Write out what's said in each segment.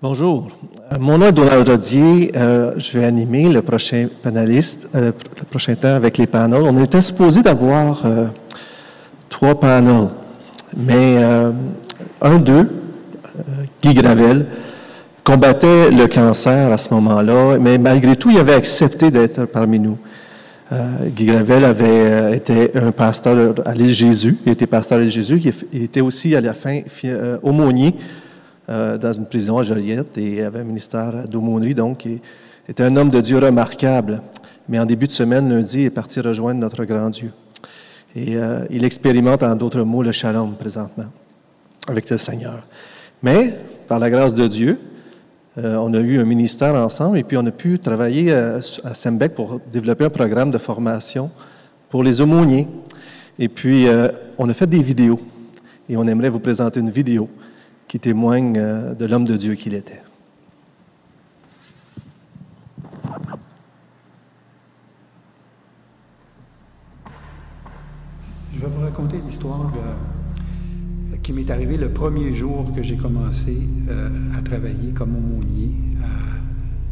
Bonjour. Mon nom est Donald Rodier. Euh, je vais animer le prochain panéliste, euh, le prochain temps avec les panels. On était supposé d'avoir euh, trois panels, mais euh, un d'eux, Guy Gravel, combattait le cancer à ce moment-là, mais malgré tout, il avait accepté d'être parmi nous. Guy Gravel avait été un pasteur à l'île Jésus. Il était pasteur à l'île Jésus. Il, était aussi à la fin fi- aumônier dans une prison à Joliette et avait un ministère d'aumônerie. Donc, il était un homme de Dieu remarquable. Mais en début de semaine, lundi, il est parti rejoindre notre grand Dieu. Et euh, il expérimente, en d'autres mots, le shalom présentement avec le Seigneur. Mais, par la grâce de Dieu, euh, on a eu un ministère ensemble et puis on a pu travailler à, à Sembec pour développer un programme de formation pour les aumôniers. Et puis, euh, on a fait des vidéos et on aimerait vous présenter une vidéo qui témoigne euh, de l'homme de Dieu qu'il était. Je vais vous raconter l'histoire euh, qui m'est arrivée le premier jour que j'ai commencé euh, à travailler comme aumônier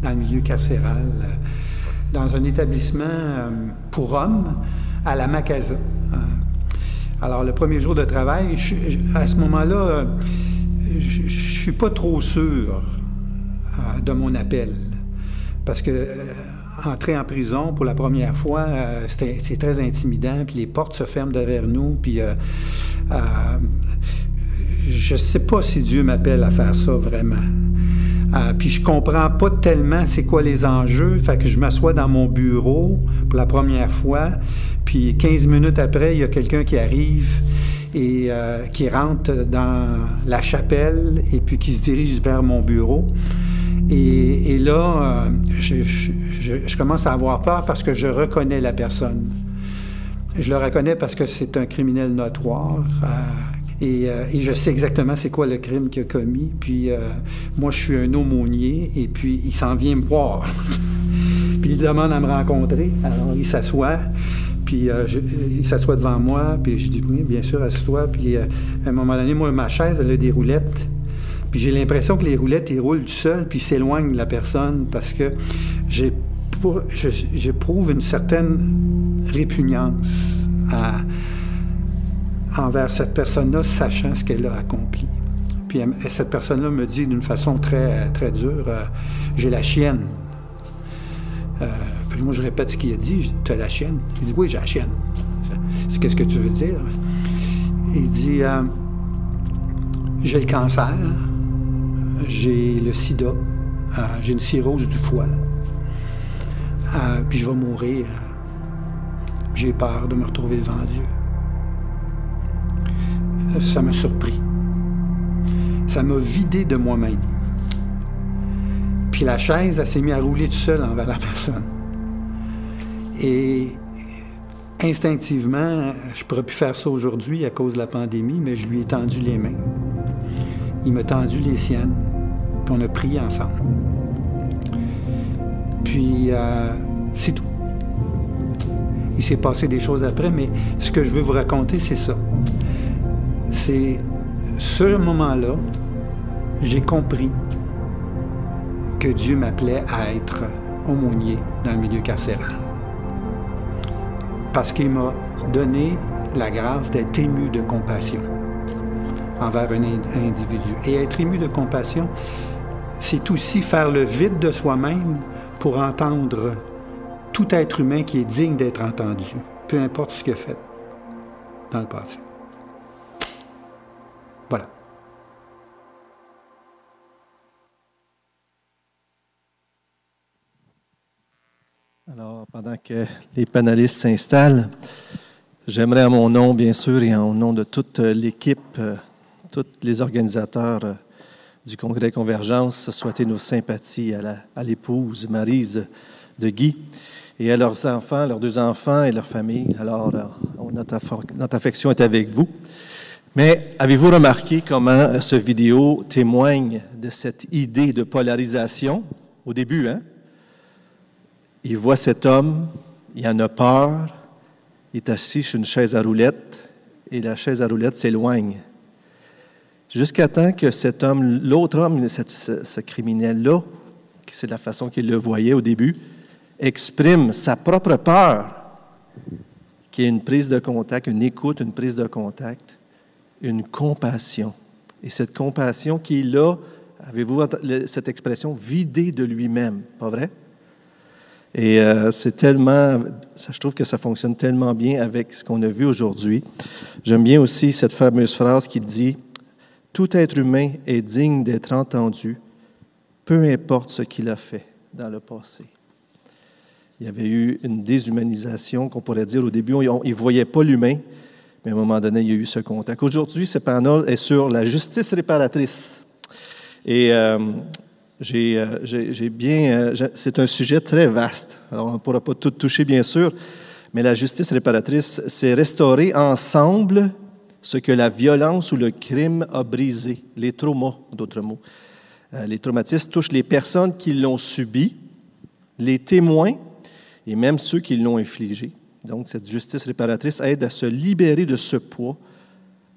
dans le milieu carcéral, dans un établissement pour hommes à la Macasa. Alors, le premier jour de travail, à ce moment-là, je ne suis pas trop sûr euh, de mon appel. Parce que euh, entrer en prison pour la première fois, euh, c'est très intimidant, puis les portes se ferment derrière nous, puis je ne sais pas si Dieu m'appelle à faire ça vraiment. Puis je comprends pas tellement c'est quoi les enjeux, fait que je m'assois dans mon bureau pour la première fois, puis 15 minutes après, il y a quelqu'un qui arrive et euh, qui rentre dans la chapelle et puis qui se dirige vers mon bureau. Et, là, euh, je, commence à avoir peur parce que je reconnais la personne. Je le reconnais parce que c'est un criminel notoire. euh, et, je sais exactement c'est quoi le crime qu'il a commis. Puis moi, je suis un aumônier et puis il s'en vient me voir. puis il demande à me rencontrer. Alors il s'assoit. Puis euh, il s'assoit devant moi. Puis je dis oui, bien sûr, assieds-toi. Puis euh, à un moment donné, moi, ma chaise, elle a des roulettes. Puis j'ai l'impression que les roulettes, ils roulent tout seuls, puis s'éloignent de la personne parce que j'éprouve une certaine répugnance envers cette personne-là, sachant ce qu'elle a accompli. Puis cette personne-là me dit d'une façon très, très dure, euh, j'ai la chienne. Puis moi, je répète ce qu'il a dit, tu as la chienne? Il dit, oui, j'ai la chienne. C'est qu'est-ce que tu veux dire? Il dit, euh, j'ai le cancer, j'ai le sida, euh, j'ai une cirrhose du foie, euh, puis je vais mourir. J'ai peur de me retrouver devant Dieu. Ça m'a surpris. Ça m'a vidé de moi-même. Puis la chaise, elle s'est mise à rouler tout seul envers la personne. Et instinctivement, je pourrais plus faire ça aujourd'hui à cause de la pandémie, mais je lui ai tendu les mains. Il m'a tendu les siennes, puis on a prié ensemble. Puis euh, c'est tout. Il s'est passé des choses après, mais ce que je veux vous raconter, c'est ça. C'est ce moment-là, j'ai compris que Dieu m'appelait à être aumônier dans le milieu carcéral. Parce qu'il m'a donné la grâce d'être ému de compassion envers un ind- individu. Et être ému de compassion, c'est aussi faire le vide de soi-même pour entendre tout être humain qui est digne d'être entendu, peu importe ce qu'il a fait dans le passé. Voilà. Alors, pendant que les panélistes s'installent, j'aimerais à mon nom, bien sûr, et au nom de toute l'équipe, euh, tous les organisateurs euh, du Congrès Convergence, souhaiter nos sympathies à l'épouse Marise de Guy et à leurs enfants, leurs deux enfants et leurs familles. Alors, euh, notre, notre affection est avec vous. Mais avez-vous remarqué comment ce vidéo témoigne de cette idée de polarisation? Au début, hein? Il voit cet homme, il en a peur, il est assis sur une chaise à roulettes et la chaise à roulettes s'éloigne. Jusqu'à temps que cet homme, l'autre homme, ce, criminel-là, c'est la façon qu'il le voyait au début, exprime sa propre peur, qui est une prise de contact, une écoute, une prise de contact, une compassion. Et cette compassion qu'il a, avez-vous cette expression, vidée de lui-même, pas vrai? Et euh, c'est tellement, ça, je trouve que ça fonctionne tellement bien avec ce qu'on a vu aujourd'hui. J'aime bien aussi cette fameuse phrase qui dit Tout être humain est digne d'être entendu, peu importe ce qu'il a fait dans le passé. Il y avait eu une déshumanisation, qu'on pourrait dire au début, il ne voyait pas l'humain, mais à un moment donné, il y a eu ce contact. Aujourd'hui, ce panel est sur la justice réparatrice. Et euh, euh. Euh, c'est un sujet très vaste. Alors, on ne pourra pas tout toucher, bien sûr, mais la justice réparatrice, c'est restaurer ensemble ce que la violence ou le crime a brisé, les traumas, d'autres mots. Euh, les traumatismes touchent les personnes qui l'ont subi, les témoins et même ceux qui l'ont infligé. Donc, cette justice réparatrice aide à se libérer de ce poids,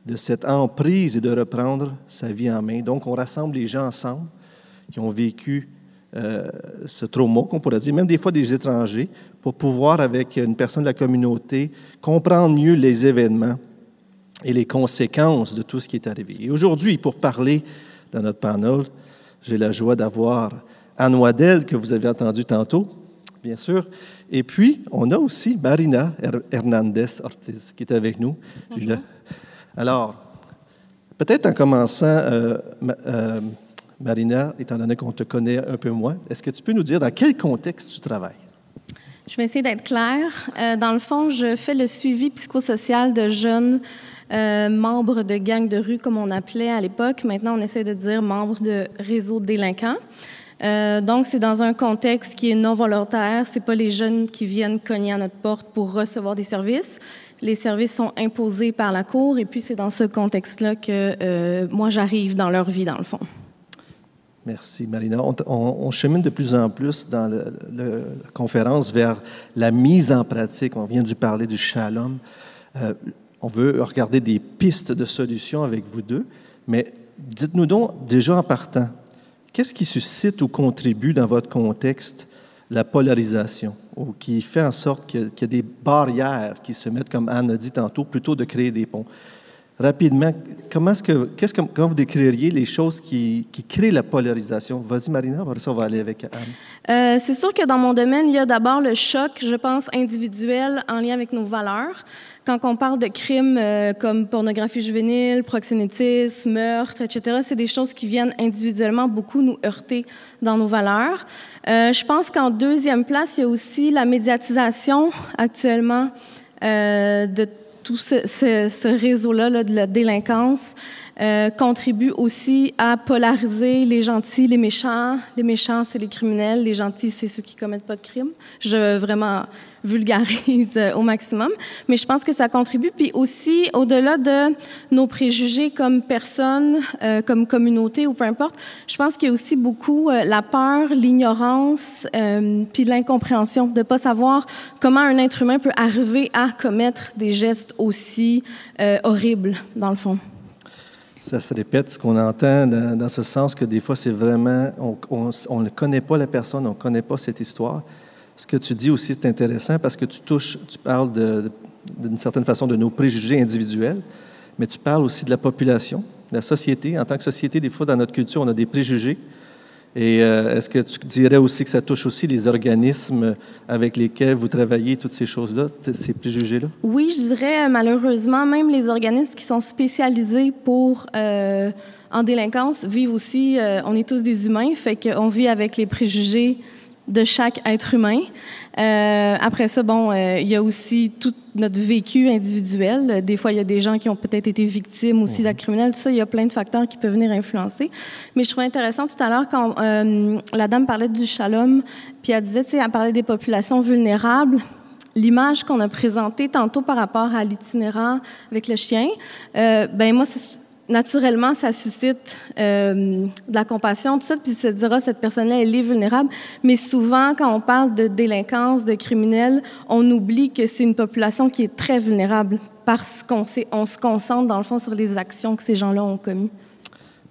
de cette emprise et de reprendre sa vie en main. Donc, on rassemble les gens ensemble qui ont vécu euh, ce trauma, qu'on pourrait dire, même des fois des étrangers, pour pouvoir, avec une personne de la communauté, comprendre mieux les événements et les conséquences de tout ce qui est arrivé. Et aujourd'hui, pour parler dans notre panel, j'ai la joie d'avoir Anne Waddell, que vous avez entendu tantôt, bien sûr. Et puis, on a aussi Marina Hernandez Ortiz qui est avec nous. Alors, peut-être en commençant, euh, euh, Marina, étant donné qu'on te connaît un peu moins, est-ce que tu peux nous dire dans quel contexte tu travailles? Je vais essayer d'être claire. Euh, dans le fond, je fais le suivi psychosocial de jeunes euh, membres de gangs de rue, comme on appelait à l'époque. Maintenant, on essaie de dire membres de réseaux délinquants. Euh, donc, c'est dans un contexte qui est non volontaire. C'est pas les jeunes qui viennent cogner à notre porte pour recevoir des services. Les services sont imposés par la cour, et puis c'est dans ce contexte-là que moi j'arrive dans leur vie, dans le fond. Merci, Marina. On, chemine de plus en plus dans la conférence vers la mise en pratique. On vient de parler du shalom. Euh, on veut regarder des pistes de solutions avec vous deux, mais dites-nous donc, déjà en partant, qu'est-ce qui suscite ou contribue dans votre contexte la polarisation, ou qui fait en sorte qu'il y, a des barrières qui se mettent, comme Anne a dit tantôt, plutôt de créer des ponts? Rapidement, comment, est-ce que, qu'est-ce que, comment vous décririez les choses qui, qui créent la polarisation? Vas-y, Marina, après ça, on va aller avec Anne. Euh, c'est sûr que dans mon domaine, il y a d'abord le choc, je pense, individuel en lien avec nos valeurs. Quand on parle de crimes euh, comme pornographie juvénile, proxénétisme, meurtre, etc., c'est des choses qui viennent individuellement beaucoup nous heurter dans nos valeurs. Euh, je pense qu'en deuxième place, il y a aussi la médiatisation actuellement de tout ce, réseau-là de la délinquance euh, contribue aussi à polariser les gentils, les méchants. Les méchants, c'est les criminels. Les gentils, c'est ceux qui commettent pas de crimes. Je vraiment vulgarise euh, au maximum. Mais je pense que ça contribue. Puis aussi, au-delà de nos préjugés comme personne, euh, comme communauté ou peu importe, je pense qu'il y a aussi beaucoup euh, la peur, l'ignorance, euh, puis l'incompréhension de pas savoir comment un être humain peut arriver à commettre des gestes aussi euh, horribles, dans le fond. Ça se répète, ce qu'on entend dans, ce sens que des fois, c'est vraiment, on ne connaît pas la personne, on ne connaît pas cette histoire. Ce que tu dis aussi, c'est intéressant parce que tu touches, tu parles d'une certaine façon de nos préjugés individuels, mais tu parles aussi de la population, de la société. En tant que société, des fois, dans notre culture, on a des préjugés. Et euh, est-ce que tu dirais aussi que ça touche aussi les organismes avec lesquels vous travaillez, toutes ces choses-là, ces préjugés-là? Oui, je dirais malheureusement, même les organismes qui sont spécialisés pour euh, en délinquance vivent aussi, euh, on est tous des humains, fait qu'on vit avec les préjugés de chaque être humain. Euh, après ça, bon, euh, il y a aussi tout notre vécu individuel. Des fois, il y a des gens qui ont peut-être été victimes aussi d'actes criminels. Tout ça, il y a plein de facteurs qui peuvent venir influencer. Mais je trouvais intéressant tout à l'heure quand euh, la dame parlait du shalom, puis elle disait, tu sais, elle parlait des populations vulnérables l'image qu'on a présentée tantôt par rapport à l'itinérant avec le chien, euh, ben moi, naturellement, ça suscite euh, de la compassion, tout ça, puis se dira, ah, cette personne-là, elle est vulnérable. Mais souvent, quand on parle de délinquance, de criminels, on oublie que c'est une population qui est très vulnérable parce qu'on on se concentre, dans le fond, sur les actions que ces gens-là ont commises.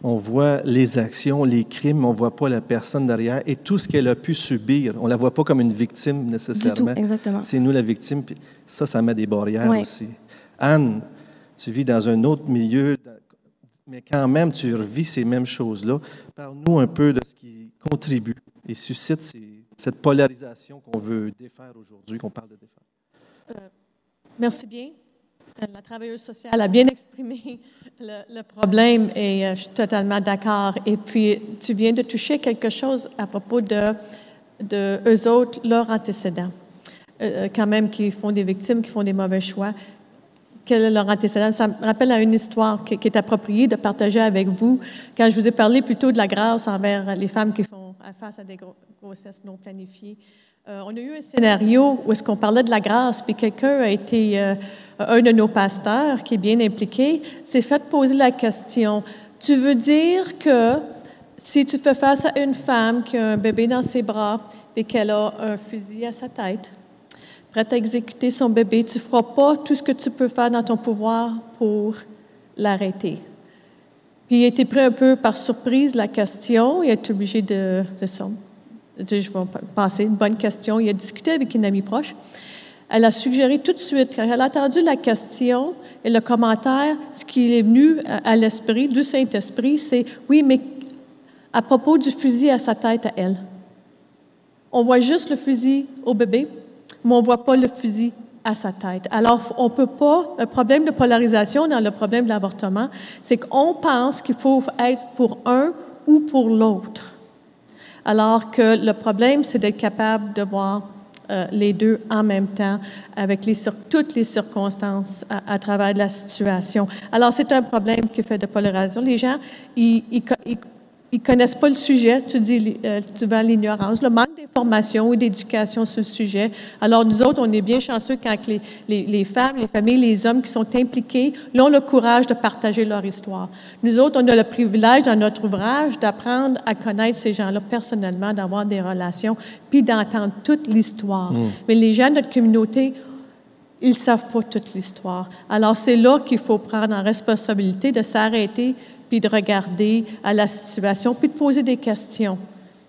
On voit les actions, les crimes, on ne voit pas la personne derrière et tout ce qu'elle a pu subir. On ne la voit pas comme une victime nécessairement. exactement. C'est nous la victime. Puis ça, ça met des barrières aussi. Anne, tu vis dans un autre milieu, mais quand même, tu revis ces mêmes choses-là. Parle-nous un peu de ce qui contribue et suscite cette polarisation qu'on veut défaire aujourd'hui, qu'on parle de défaire. Euh, merci bien. Euh, la travailleuse sociale a bien exprimé le, problème et euh, je suis totalement d'accord. Et puis, tu viens de toucher quelque chose à propos de, de eux autres, leurs antécédents. quand même, qui font des victimes, qui font des mauvais choix est leur antécédent. Ça me rappelle une histoire qui, est appropriée de partager avec vous. Quand je vous ai parlé plutôt de la grâce envers les femmes qui font face à des grossesses non planifiées, euh, on a eu un scénario où est-ce qu'on parlait de la grâce, puis quelqu'un a été, euh, un de nos pasteurs qui est bien impliqué, s'est fait poser la question, tu veux dire que si tu fais face à une femme qui a un bébé dans ses bras et qu'elle a un fusil à sa tête, prête à exécuter son bébé, tu ne feras pas tout ce que tu peux faire dans ton pouvoir pour l'arrêter. Puis il a été pris un peu par surprise la question, il a été obligé de, de, je vais passer une bonne question. Il a discuté avec une amie proche. Elle a suggéré tout de suite, quand elle a entendu la question et le commentaire, ce qui est venu à l'esprit du Saint-Esprit, c'est oui, mais à propos du fusil à sa tête à elle. On voit juste le fusil au bébé, mais on ne voit pas le fusil à sa tête. Alors, on peut pas, le problème de polarisation dans le problème de l'avortement, c'est qu'on pense qu'il faut être pour un ou pour l'autre. Alors que le problème, c'est d'être capable de voir euh, les deux en même temps avec les, toutes les circonstances à, travers la situation. Alors, c'est un problème qui fait de polarisation. Les gens, ils connaissent pas le sujet, tu dis euh, tu vas l'ignorance, le manque d'information ou d'éducation sur le sujet. Alors nous autres, on est bien chanceux quand les, les, les, femmes, les familles, les hommes qui sont impliqués, là, ont le courage de partager leur histoire. Nous autres, on a le privilège dans notre ouvrage d'apprendre à connaître ces gens-là personnellement, d'avoir des relations, puis d'entendre toute l'histoire. Mm. Mais les gens de notre communauté, ils savent pas toute l'histoire. Alors c'est là qu'il faut prendre en responsabilité de s'arrêter puis de regarder à la situation, puis de poser des questions.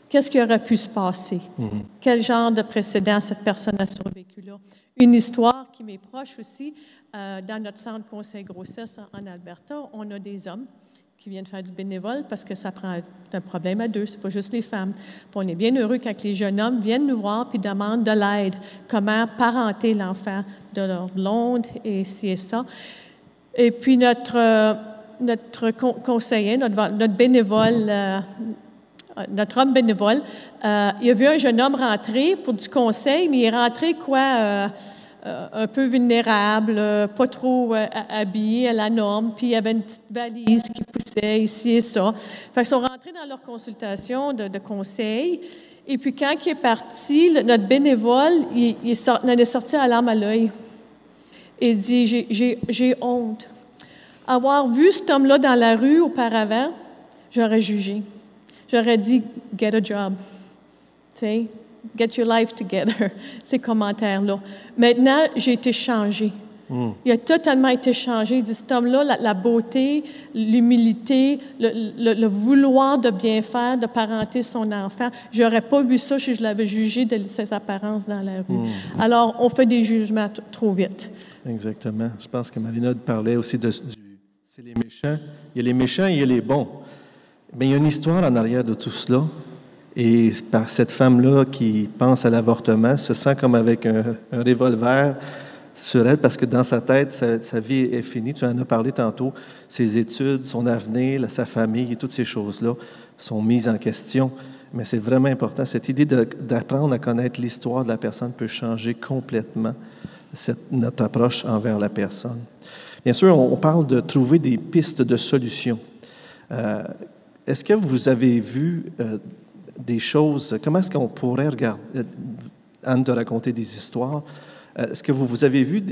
Qu'est-ce qui aurait pu se passer? Mm-hmm. Quel genre de précédent cette personne a survécu là? Une histoire qui m'est proche aussi, euh, dans notre centre conseil grossesse en, Alberta, on a des hommes qui viennent faire du bénévole parce que ça prend un problème à deux, c'est pas juste les femmes. on est bien heureux quand les jeunes hommes viennent nous voir puis demandent de l'aide, comment parenter l'enfant de leur blonde et ci et ça. Et puis notre euh, notre conseiller, notre, notre bénévole, euh, notre homme bénévole, euh, il a vu un jeune homme rentrer pour du conseil, mais il est rentré quoi, euh, un peu vulnérable, pas trop habillé à la norme, puis il y avait une petite valise qui poussait ici et ça. Fait qu'ils sont rentrés dans leur consultation de, conseil. Et puis quand il est parti, notre bénévole, il, sort, il est sorti à l'arme à l'œil. Il dit, j'ai honte avoir vu cet homme-là dans la rue auparavant, j'aurais jugé. J'aurais dit, get a job. sais, get your life together. Ces commentaires-là. Maintenant, j'ai été changé. Hmm. Il a totalement été changé. Il dit, cet homme-là, la, beauté, l'humilité, le, vouloir de bien faire, de parenter son enfant, j'aurais pas vu ça si je l'avais jugé de ses apparences dans la rue. Hmm. Alors, on fait des jugements trop vite. Exactement. Je pense que Marina parlait aussi de, du c'est les méchants. Il y a les méchants et il y a les bons. Mais il y a une histoire en arrière de tout cela. Et par cette femme-là qui pense à l'avortement, se sent comme avec un, revolver sur elle parce que dans sa tête, sa, vie est finie. Tu en as parlé tantôt. Ses études, son avenir, sa famille toutes ces choses-là sont mises en question. Mais c'est vraiment important. Cette idée d'apprendre à connaître l'histoire de la personne peut changer complètement notre approche envers la personne. Bien sûr, on parle de trouver des pistes de solutions. Euh, est-ce que vous avez vu euh, des choses, comment est-ce qu'on pourrait regarder, euh, Anne de raconter des histoires, est-ce que vous, vous avez vu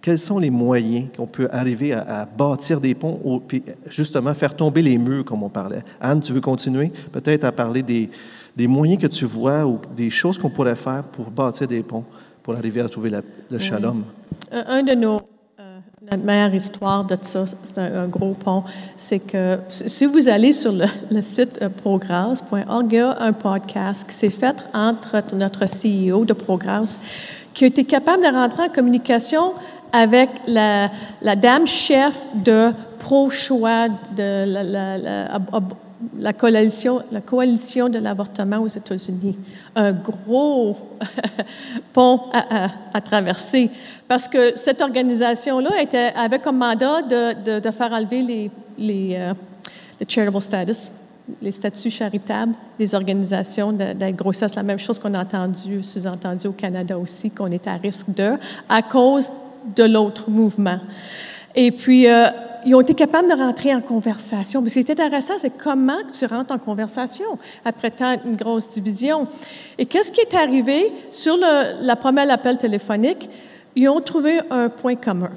quels sont les moyens qu'on peut arriver à, bâtir des ponts, ou justement faire tomber les murs, comme on parlait? Anne, tu veux continuer peut-être à parler des, des moyens que tu vois ou des choses qu'on pourrait faire pour bâtir des ponts, pour arriver à trouver le shalom? Un de nos notre meilleure histoire de ça, c'est un, gros pont, c'est que si vous allez sur le, site euh, progress.org, il y a un podcast qui s'est fait entre notre CEO de Progress, qui a été capable de rentrer en communication avec la, dame chef de pro-choix de la, la coalition, la coalition de l'avortement aux États-Unis. Un gros pont à, traverser. Parce que cette organisation-là avait comme mandat de, faire enlever les, les euh, charitable status, les statuts charitables des organisations de, de grossesse. La même chose qu'on a entendu, sous-entendu au Canada aussi, qu'on est à risque de, à cause de l'autre mouvement. Et puis, euh, ils ont été capables de rentrer en conversation. Ce qui est intéressant, c'est comment tu rentres en conversation après tant une grosse division. Et qu'est-ce qui est arrivé? Sur la première appel téléphonique? Ils ont trouvé un point commun.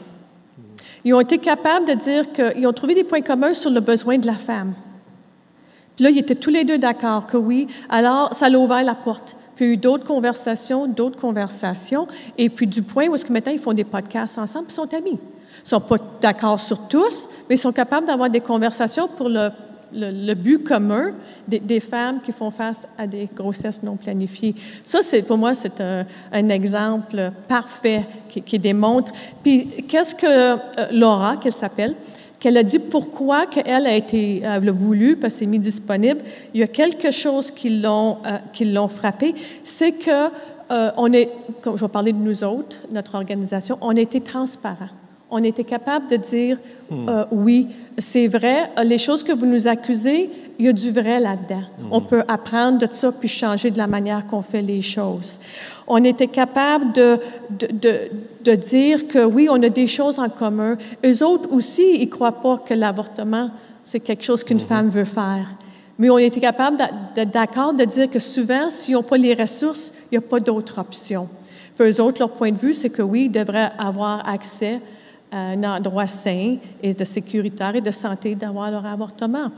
Ils ont été capables de dire qu'ils ont trouvé des points communs sur le besoin de la femme. Puis là, ils étaient tous les deux d'accord que oui. Alors, ça a ouvert la porte. Puis il y a eu d'autres conversations, d'autres conversations. Et puis du point où est-ce que maintenant ils font des podcasts ensemble, puis sont amis. Ne sont pas d'accord sur tous, mais ils sont capables d'avoir des conversations pour le, but commun des, femmes qui font face à des grossesses non planifiées. Ça, c'est, pour moi, c'est un, exemple parfait qui, démontre. Puis, qu'est-ce que euh, Laura, qu'elle s'appelle, qu'elle a dit pourquoi qu'elle a été a voulu, parce que c'est mis disponible. Il y a quelque chose qui l'ont, euh, qui l'ont frappé, c'est que euh, on est, comme je vais parler de nous autres, notre organisation, on a été transparent on était capable de dire euh, oui, c'est vrai, les choses que vous nous accusez, il y a du vrai là-dedans. Hmm. On peut apprendre de ça puis changer de la manière qu'on fait les choses. On était capable de, de, de, dire que oui, on a des choses en commun. Eux autres aussi, ils ne croient pas que l'avortement, c'est quelque chose qu'une hmm. femme veut faire. Mais on était capable d'être d'accord de dire que souvent, s'ils n'ont pas les ressources, il n'y a pas d'autre option. Puis eux autres, leur point de vue, c'est que oui, ils devraient avoir accès un endroit sain et de sécuritaire et de santé d'avoir leur avortement.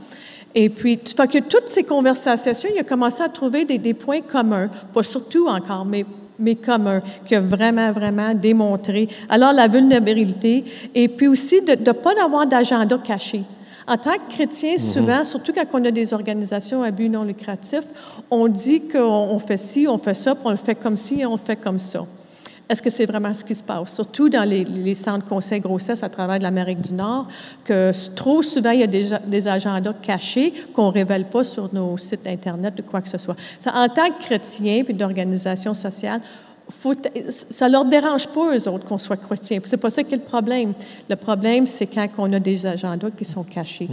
Et puis, fait que toutes ces conversations, il a commencé à trouver des, des points communs, pas surtout encore, mais mais communs, qui a vraiment, vraiment démontré. Alors, la vulnérabilité, et puis aussi de ne pas avoir d'agenda caché. En tant que chrétien, mhm. souvent, surtout quand on a des organisations à but non lucratif, on dit qu'on fait ci, on fait ça, puis on le fait comme ci et on le fait comme ça. Est-ce que c'est vraiment ce qui se passe? Surtout dans les, les centres conseils grossesse à travers l'Amérique du Nord, que trop souvent, il y a des, agendas cachés qu'on ne révèle pas sur nos sites Internet ou quoi que ce soit. en tant que chrétien puis d'organisation sociale, faut, ça leur dérange pas, eux autres, qu'on soit chrétien. C'est pas ça qui est le problème. Le problème, c'est quand on a des agendas qui sont cachés,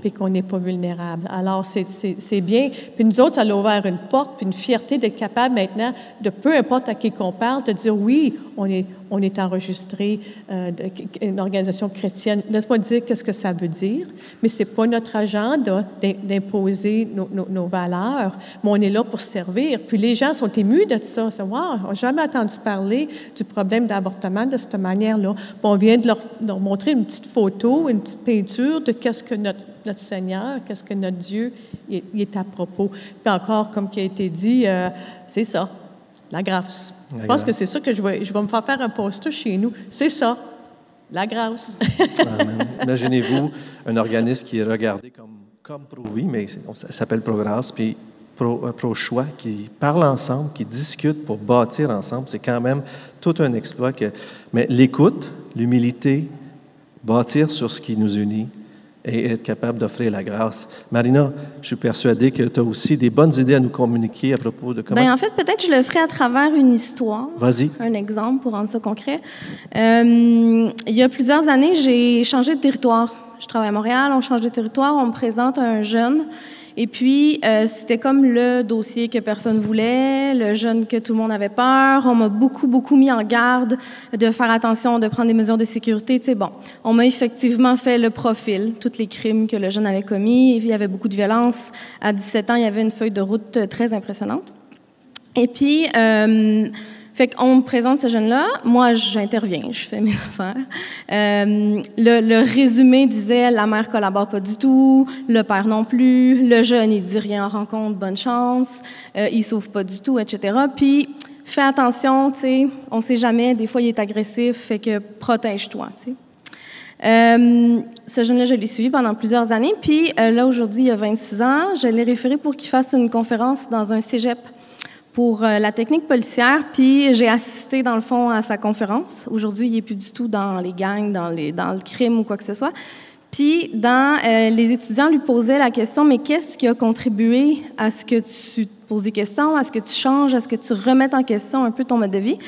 puis qu'on n'est pas vulnérable. Alors, c'est bien. Puis nous autres, ça a ouvert une porte, puis une fierté d'être capable maintenant, de peu importe à qui qu'on parle, de dire oui, on est, on enregistré, euh, une organisation chrétienne. Laisse-moi dire qu'est-ce que ça veut dire, mais c'est pas notre agenda d'imposer nos, valeurs, mais on est là pour servir. Puis les gens sont émus de ça. C'est wow, jamais entendu parler du problème d'avortement de cette manière-là. on vient de leur, montrer une petite photo, une petite peinture de qu'est-ce que notre, Seigneur, qu'est-ce que notre Dieu est à propos. Puis encore, comme qui a été dit, euh, c'est ça, la grâce. je pense que c'est ça que je vais, je vais me faire faire un poster chez nous. C'est ça, la grâce. Imaginez-vous un organisme qui est regardé comme, comme Pro-Vie, mais ça s'appelle Progress, puis euh, pro-choix, qui parlent ensemble, qui discutent pour bâtir ensemble. C'est quand même tout un exploit. Que, mais l'écoute, l'humilité, bâtir sur ce qui nous unit et être capable d'offrir la grâce. Marina, je suis persuadée que tu as aussi des bonnes idées à nous communiquer à propos de comment... Bien, en fait, peut-être je le ferai à travers une histoire. Vas-y. Un exemple pour rendre ça concret. Euh, il y a plusieurs années, j'ai changé de territoire. Je travaille à Montréal, on change de territoire, on me présente un jeune et puis, euh, c'était comme le dossier que personne voulait, le jeune que tout le monde avait peur. On m'a beaucoup, beaucoup mis en garde de faire attention, de prendre des mesures de sécurité. Tu sais, bon, on m'a effectivement fait le profil, tous les crimes que le jeune avait commis. Il y avait beaucoup de violence. À 17 ans, il y avait une feuille de route très impressionnante. Et puis, euh, fait qu'on me présente ce jeune-là, moi j'interviens, je fais mes affaires. Euh, le, résumé disait la mère collabore pas du tout, le père non plus, le jeune il dit rien en rencontre, bonne chance, euh, il s'ouvre pas du tout, etc. Puis fais attention, tu sais, on sait jamais, des fois il est agressif, fait que protège-toi, tu sais. Euh, ce jeune-là, je l'ai suivi pendant plusieurs années. Puis là, aujourd'hui, il a 26 ans. Je l'ai référé pour qu'il fasse une conférence dans un cégep pour la technique policière. Puis j'ai assisté, dans le fond, à sa conférence. Aujourd'hui, il n'est plus du tout dans les gangs, dans, le crime ou quoi que ce soit. Puis, dans, les étudiants lui posaient la question, mais qu'est-ce qui a contribué à ce que tu te poses des questions, à ce que tu changes, à ce que tu remettes en question un peu ton mode de vie?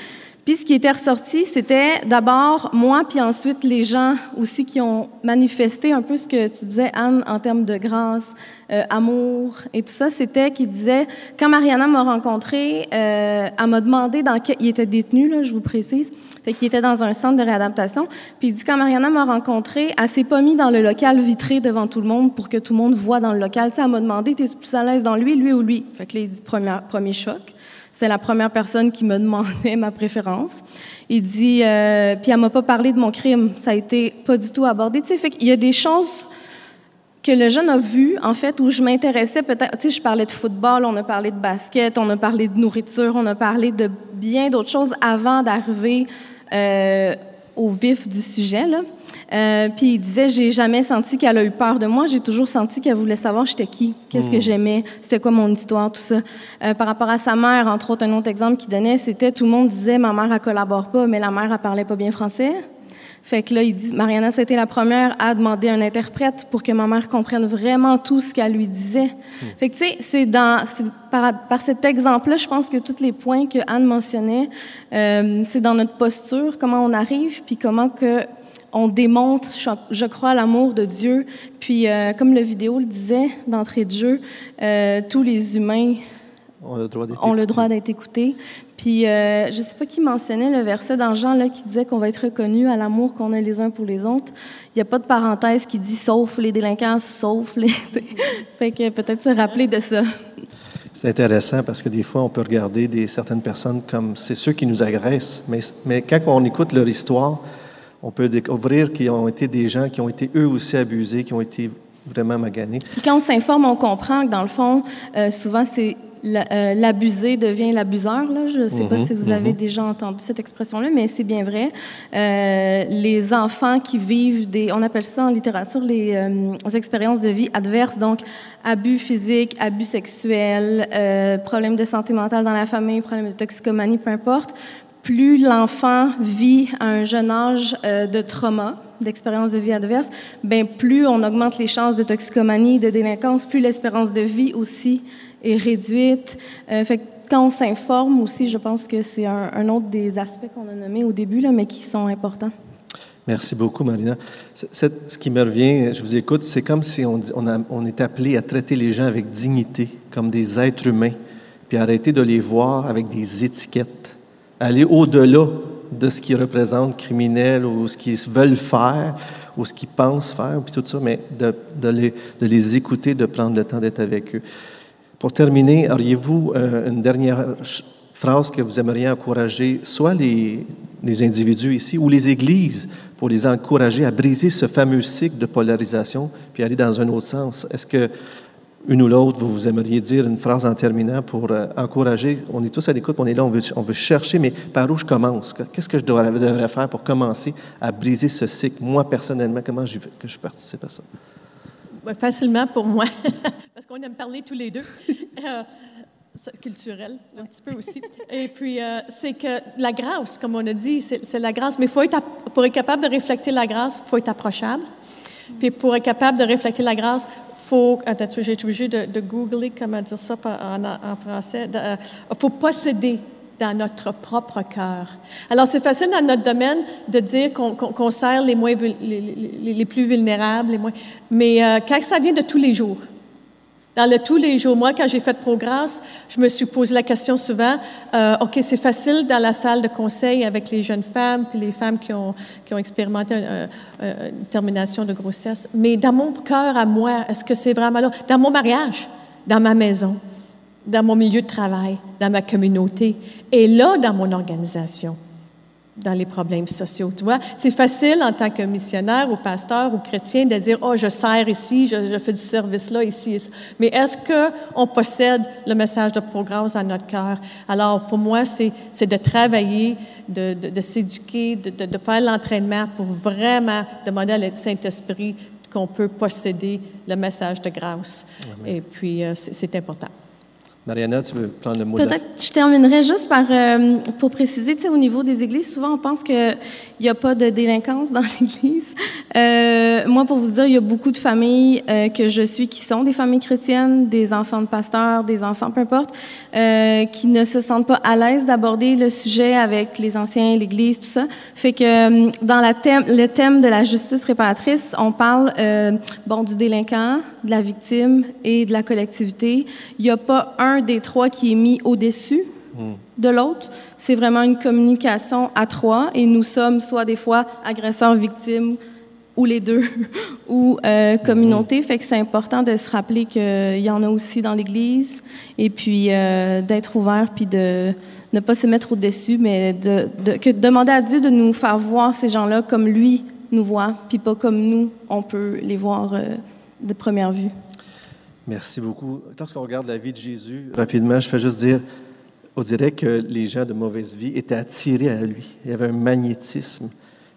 Puis ce qui était ressorti, c'était d'abord moi, puis ensuite les gens aussi qui ont manifesté un peu ce que tu disais, Anne, en termes de grâce, euh, amour et tout ça. C'était qu'il disait, quand Mariana m'a rencontré, euh, elle m'a demandé dans quel... Il était détenu, là, je vous précise. Fait qu'il était dans un centre de réadaptation. Puis il dit, quand Mariana m'a rencontré, elle s'est pas mis dans le local vitré devant tout le monde pour que tout le monde voit dans le local. Tu sais, elle m'a demandé, t'es plus à l'aise dans lui, lui ou lui? Fait que là, il dit, premier, premier choc. C'est la première personne qui me demandait ma préférence. Il dit, euh, puis elle m'a pas parlé de mon crime. Ça a été pas du tout abordé. Tu sais, qu'il y a des choses que le jeune a vues, en fait, où je m'intéressais peut-être. Tu sais, je parlais de football, on a parlé de basket, on a parlé de nourriture, on a parlé de bien d'autres choses avant d'arriver euh, au vif du sujet, là. Euh, puis il disait, j'ai jamais senti qu'elle a eu peur de moi. J'ai toujours senti qu'elle voulait savoir j'étais qui, qu'est-ce que j'aimais, c'était quoi mon histoire, tout ça. Euh, par rapport à sa mère, entre autres, un autre exemple qu'il donnait, c'était tout le monde disait, ma mère, elle collabore pas, mais la mère, elle parlait pas bien français. Fait que là, il dit, Mariana, c'était la première à demander un interprète pour que ma mère comprenne vraiment tout ce qu'elle lui disait. Fait que, tu sais, c'est dans, par, par, cet exemple-là, je pense que tous les points que Anne mentionnait, euh, c'est dans notre posture, comment on arrive, puis comment que on démontre, je crois, l'amour de Dieu. Puis, euh, comme la vidéo le disait d'entrée de jeu, euh, tous les humains ont le droit d'être écoutés. Puis, euh, je ne sais pas qui mentionnait le verset dans Jean là, qui disait qu'on va être reconnu à l'amour qu'on a les uns pour les autres. Il n'y a pas de parenthèse qui dit sauf les délinquants, sauf les. fait que peut-être se rappeler de ça. C'est intéressant parce que des fois, on peut regarder des, certaines personnes comme c'est ceux qui nous agressent. Mais, mais quand on écoute leur histoire, on peut découvrir qu'ils ont été des gens qui ont été eux aussi abusés, qui ont été vraiment maganés. Puis quand on s'informe, on comprend que dans le fond, euh, souvent c'est euh, l'abusé devient l'abuseur. Je ne sais pas mhm, si vous avez mhm. déjà entendu cette expression-là, mais c'est bien vrai. Euh, les enfants qui vivent des, on appelle ça en littérature les, expériences de vie adverses, donc abus physiques, abus sexuels, problèmes de santé mentale dans la famille, problèmes de toxicomanie, peu importe plus l'enfant vit à un jeune âge euh, de trauma, d'expérience de vie adverse, ben plus on augmente les chances de toxicomanie, de délinquance, plus l'espérance de vie aussi est réduite. Euh, fait quand on s'informe aussi, je pense que c'est un, autre des aspects qu'on a nommés au début, là, mais qui sont importants. Merci beaucoup, Marina. ce qui me revient, je vous écoute, c'est comme si on, on, est appelé à traiter les gens avec dignité, comme des êtres humains, puis arrêter de les voir avec des étiquettes aller au-delà de ce qu'ils représentent criminel ou ce qu'ils veulent faire ou ce qu'ils pensent faire, puis tout ça, mais de, de, les, de les, écouter, de prendre le temps d'être avec eux. Pour terminer, auriez-vous euh, une dernière phrase que vous aimeriez encourager, soit les, les individus ici ou les églises, pour les encourager à briser ce fameux cycle de polarisation, puis aller dans un autre sens? Est-ce que une ou l'autre, vous, vous aimeriez dire une phrase en terminant pour euh, encourager. On est tous à l'écoute, on est là, on veut, chercher, mais par où je commence? Qu'est-ce que je devrais faire pour commencer à briser ce cycle? Moi, personnellement, comment je, que je participe à ça? facilement pour moi, parce qu'on aime parler tous les deux. Euh, culturel, un petit peu aussi. Et puis, euh, c'est que la grâce, comme on a dit, c'est la grâce, mais faut être, pour être capable de refléter la grâce, il faut être approchable. Puis pour être capable de refléter la grâce, faut, attends, j'ai été obligée de, de, googler comment dire ça en, en français. Euh, faut posséder dans notre propre cœur. Alors, c'est facile dans notre domaine de dire qu'on sert les, moins, les, les, plus vulnérables, les moins, mais euh, quand ça vient de tous les jours, dans le tous les jours, moi, quand j'ai fait Progress, je me suis posé la question souvent, euh, OK, c'est facile dans la salle de conseil avec les jeunes femmes, puis les femmes qui ont, qui ont expérimenté une termination de grossesse, mais dans mon cœur à moi, est-ce que c'est vraiment là? Dans mon mariage, dans ma maison, dans mon milieu de travail, dans ma communauté, et là, dans mon organisation. Dans les problèmes sociaux. Tu vois, c'est facile en tant que missionnaire ou pasteur ou chrétien de dire oh je sers ici, je, fais du service là ici, ici. mais est-ce que on possède le message de progrès dans notre cœur? Alors pour moi c'est de travailler, de, de, s'éduquer, de, de, faire l'entraînement pour vraiment demander à Saint-Esprit qu'on peut posséder le message de grâce. Et puis euh, c'est important. Mariana, tu veux prendre le mot Peut-être je terminerai juste par, euh, pour préciser, tu sais, au niveau des églises, souvent on pense qu'il n'y a pas de délinquance dans l'Église. Euh, moi, pour vous dire, il y a beaucoup de familles euh, que je suis qui sont des familles chrétiennes, des enfants de pasteurs, des enfants, peu importe, euh, qui ne se sentent pas à l'aise d'aborder le sujet avec les anciens, l'Église, tout ça. Fait que euh, dans la thème, le thème de la justice réparatrice, on parle bon du délinquant, de la victime et de la collectivité. Il n'y a pas un des trois qui est mis au-dessus de l'autre. C'est vraiment une communication à trois et nous sommes soit des fois agresseurs, victimes ou les deux, ou euh, communauté. Fait que c'est important de se rappeler qu'il y en a aussi dans l'Église et puis euh, d'être ouvert puis de ne pas se mettre au-dessus, mais de, de, que demander à Dieu de nous faire voir ces gens-là comme lui nous voit, puis pas comme nous, on peut les voir euh, de première vue. Merci beaucoup. Lorsqu'on regarde la vie de Jésus, rapidement, je fais juste dire, on dirait que les gens de mauvaise vie étaient attirés à lui. Il y avait un magnétisme.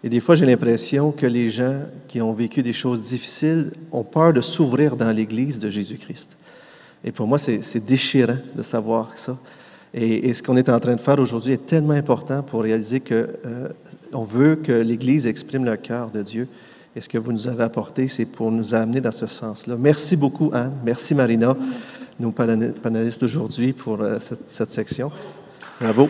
Et des fois, j'ai l'impression que les gens qui ont vécu des choses difficiles ont peur de s'ouvrir dans l'Église de Jésus-Christ. Et pour moi, c'est déchirant de savoir ça. Et, ce qu'on est en train de faire aujourd'hui est tellement important pour réaliser que euh, veut que l'Église exprime le cœur de Dieu. Et ce que vous nous avez apporté, c'est pour nous amener dans ce sens-là. Merci beaucoup, Anne. Merci, Marina, nos panélistes d'aujourd'hui, pour euh, cette, cette section. Bravo.